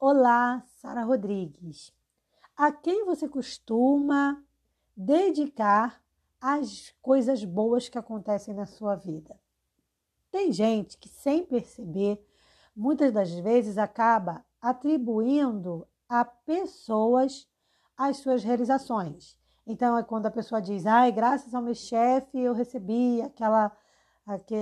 Olá, Sara Rodrigues. A quem você costuma dedicar as coisas boas que acontecem na sua vida? Tem gente que, sem perceber, muitas das vezes acaba atribuindo a pessoas as suas realizações. Então, é quando a pessoa diz, ai, graças ao meu chefe eu recebi aquela,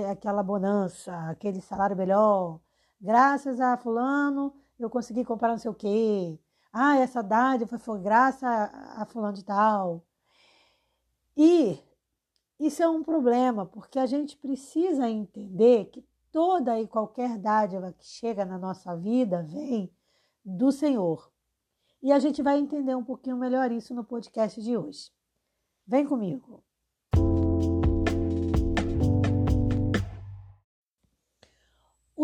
aquela bonança, aquele salário melhor. Graças a fulano eu consegui comprar não sei o quê. Ah, essa dádiva foi graças a, a fulano de tal. E isso é um problema, porque a gente precisa entender que toda e qualquer dádiva que chega na nossa vida vem do Senhor. E a gente vai entender um pouquinho melhor isso no podcast de hoje. Vem comigo.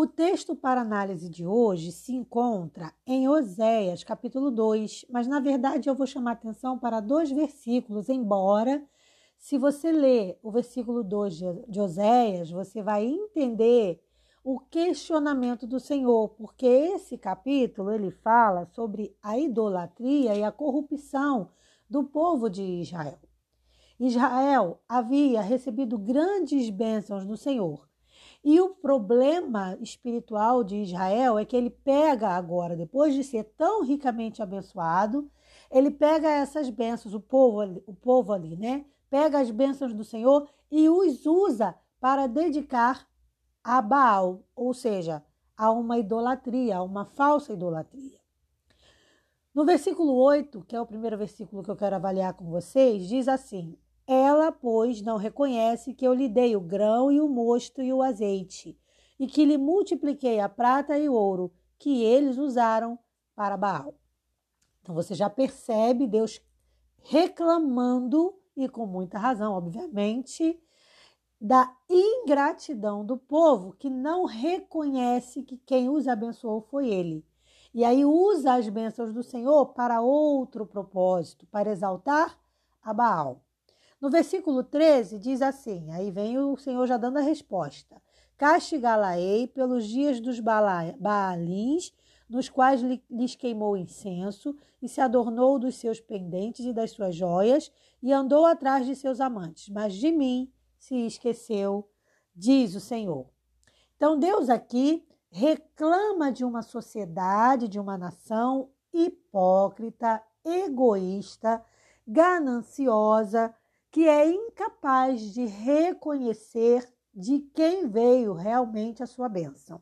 O texto para análise de hoje se encontra em Oséias, capítulo 2, mas na verdade eu vou chamar atenção para dois versículos, embora se você ler o versículo 2 de Oséias, você vai entender o questionamento do Senhor, porque esse capítulo ele fala sobre a idolatria e a corrupção do povo de Israel. Israel havia recebido grandes bênçãos do Senhor. E o problema espiritual de Israel é que ele pega agora, depois de ser tão ricamente abençoado, ele pega essas bênçãos, o povo, o povo ali, né? Pega as bênçãos do Senhor e os usa para dedicar a Baal, ou seja, a uma idolatria, a uma falsa idolatria. No versículo 8, que é o primeiro versículo que eu quero avaliar com vocês, diz assim: Ela, pois, não reconhece que eu lhe dei o grão e o mosto e o azeite, e que lhe multipliquei a prata e o ouro que eles usaram para Baal. Então você já percebe Deus reclamando, e com muita razão, obviamente, da ingratidão do povo que não reconhece que quem os abençoou foi ele. E aí usa as bênçãos do Senhor para outro propósito, para exaltar a Baal. No versículo 13 diz assim: aí vem o Senhor já dando a resposta: Castigá-la-ei pelos dias dos Baalins, nos quais lhes queimou incenso, e se adornou dos seus pendentes e das suas joias, e andou atrás de seus amantes. Mas de mim se esqueceu, diz o Senhor. Então, Deus aqui reclama de uma sociedade, de uma nação hipócrita, egoísta, gananciosa, que é incapaz de reconhecer de quem veio realmente a sua bênção.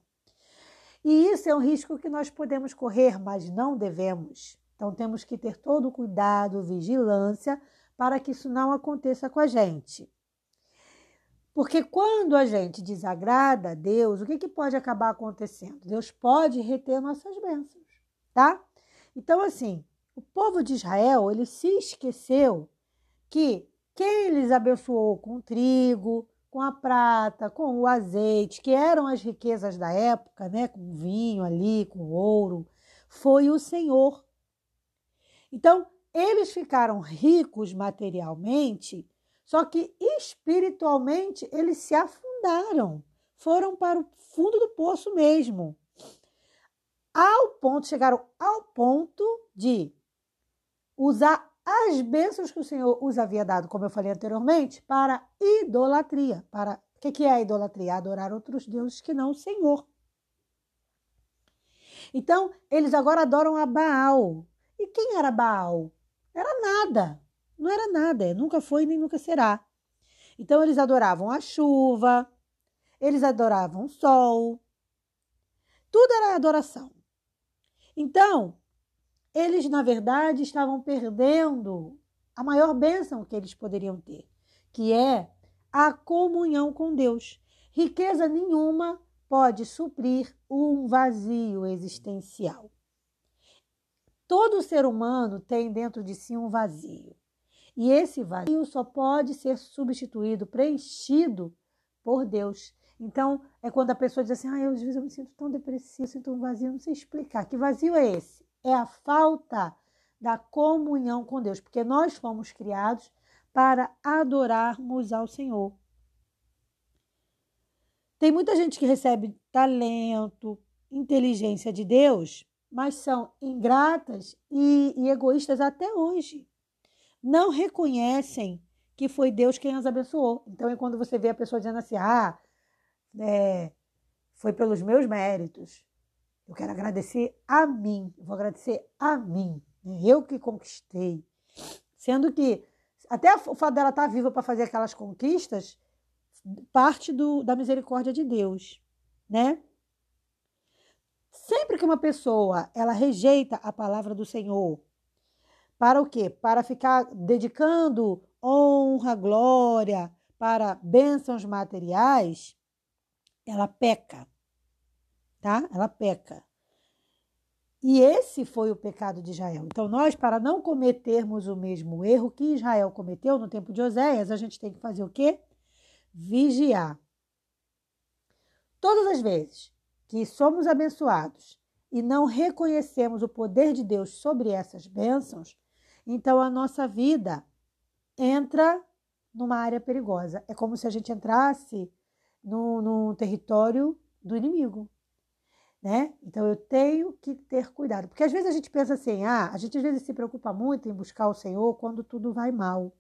E isso é um risco que nós podemos correr, mas não devemos. Então temos que ter todo o cuidado, vigilância, para que isso não aconteça com a gente. Porque quando a gente desagrada a Deus, o que, que pode acabar acontecendo? Deus pode reter nossas bênçãos, tá? Então, assim, o povo de Israel, ele se esqueceu que quem eles abençoou com trigo, com a prata, com o azeite, que eram as riquezas da época, né, com vinho ali, com ouro, foi o Senhor. Então, eles ficaram ricos materialmente só que espiritualmente eles se afundaram, foram para o fundo do poço mesmo. Ao ponto, chegaram ao ponto de usar as bênçãos que o Senhor os havia dado, como eu falei anteriormente, para idolatria. Para o que, que é a idolatria? Adorar outros deuses que não o Senhor. Então, eles agora adoram a Baal. E quem era Baal? Era nada. Não era nada, nunca foi nem nunca será. Então eles adoravam a chuva, eles adoravam o sol. Tudo era adoração. Então, eles na verdade estavam perdendo a maior bênção que eles poderiam ter, que é a comunhão com Deus. Riqueza nenhuma pode suprir um vazio existencial. Todo ser humano tem dentro de si um vazio. E esse vazio só pode ser substituído, preenchido por Deus. Então, é quando a pessoa diz assim: ah, às vezes eu me sinto tão depressivo, sinto um vazio, não sei explicar. Que vazio é esse? É a falta da comunhão com Deus, porque nós fomos criados para adorarmos ao Senhor. Tem muita gente que recebe talento, inteligência de Deus, mas são ingratas e, e egoístas até hoje. Não reconhecem que foi Deus quem as abençoou. Então é quando você vê a pessoa dizendo assim: ah, é, foi pelos meus méritos. Eu quero agradecer a mim, vou agradecer a mim, né? eu que conquistei. Sendo que até o fato dela estar viva para fazer aquelas conquistas parte do, da misericórdia de Deus, né? Sempre que uma pessoa ela rejeita a palavra do Senhor, para o quê? Para ficar dedicando honra, glória para bênçãos materiais, ela peca, tá? Ela peca. E esse foi o pecado de Israel. Então, nós, para não cometermos o mesmo erro que Israel cometeu no tempo de Oséias, a gente tem que fazer o quê? Vigiar. Todas as vezes que somos abençoados e não reconhecemos o poder de Deus sobre essas bênçãos, então a nossa vida entra numa área perigosa. É como se a gente entrasse no território do inimigo. Né? Então eu tenho que ter cuidado, porque às vezes a gente pensa assim, ah, a gente às vezes se preocupa muito em buscar o Senhor quando tudo vai mal.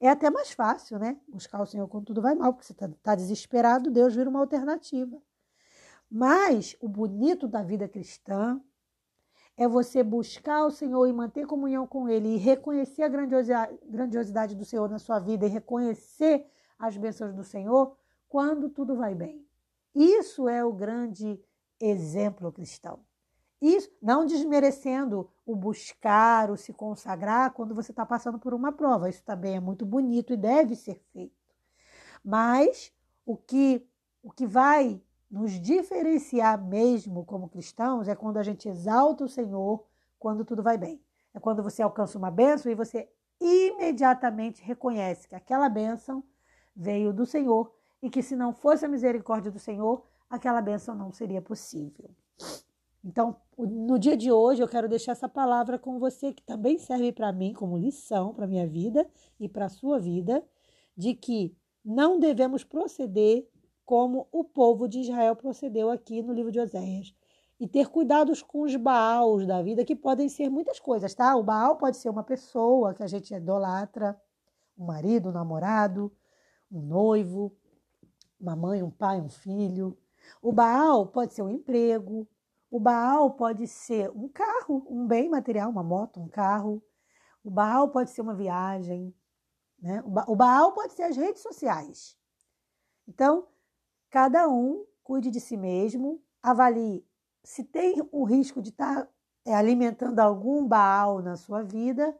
É até mais fácil, né? Buscar o Senhor quando tudo vai mal, porque você está tá desesperado, Deus vira uma alternativa. Mas o bonito da vida cristã é você buscar o Senhor e manter comunhão com Ele e reconhecer a grandiosidade, do Senhor na sua vida e reconhecer as bênçãos do Senhor quando tudo vai bem. Isso é o grande exemplo cristão. Isso, não desmerecendo o buscar, o se consagrar quando você está passando por uma prova. Isso também é muito bonito e deve ser feito. Mas o que, o que vai nos diferenciar mesmo como cristãos é quando a gente exalta o Senhor quando tudo vai bem. É quando você alcança uma bênção e você imediatamente reconhece que aquela bênção veio do Senhor e que se não fosse a misericórdia do Senhor, aquela bênção não seria possível. Então, no dia de hoje, eu quero deixar essa palavra com você, que também serve para mim como lição para minha vida e para a sua vida, de que não devemos proceder como o povo de Israel procedeu aqui no livro de Oséias. E ter cuidados com os baals da vida, que podem ser muitas coisas, tá? O baal pode ser uma pessoa que a gente idolatra, um marido, um namorado, um noivo, uma mãe, um pai, um filho. O Baal pode ser um emprego. O Baal pode ser um carro, um bem material, uma moto, um carro. O Baal pode ser uma viagem. Né? O Baal pode ser as redes sociais. Então, cada um cuide de si mesmo, avalie se tem o risco de estar tá, é, alimentando algum Baal na sua vida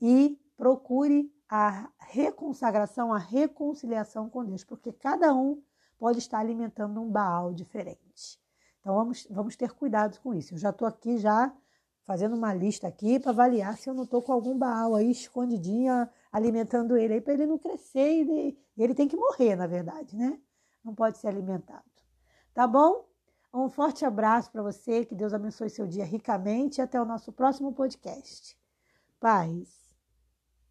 e procure a reconsagração, a reconciliação com Deus, porque cada um pode estar alimentando um Baal diferente. Então vamos, vamos ter cuidado com isso. Eu já estou aqui já fazendo uma lista aqui para avaliar se eu não estou com algum Baal aí escondidinho, alimentando ele aí para ele não crescer e ele tem que morrer, na verdade, né? Não pode ser alimentado. Tá bom? Um forte abraço para você, que Deus abençoe seu dia ricamente e até o nosso próximo podcast. Paz.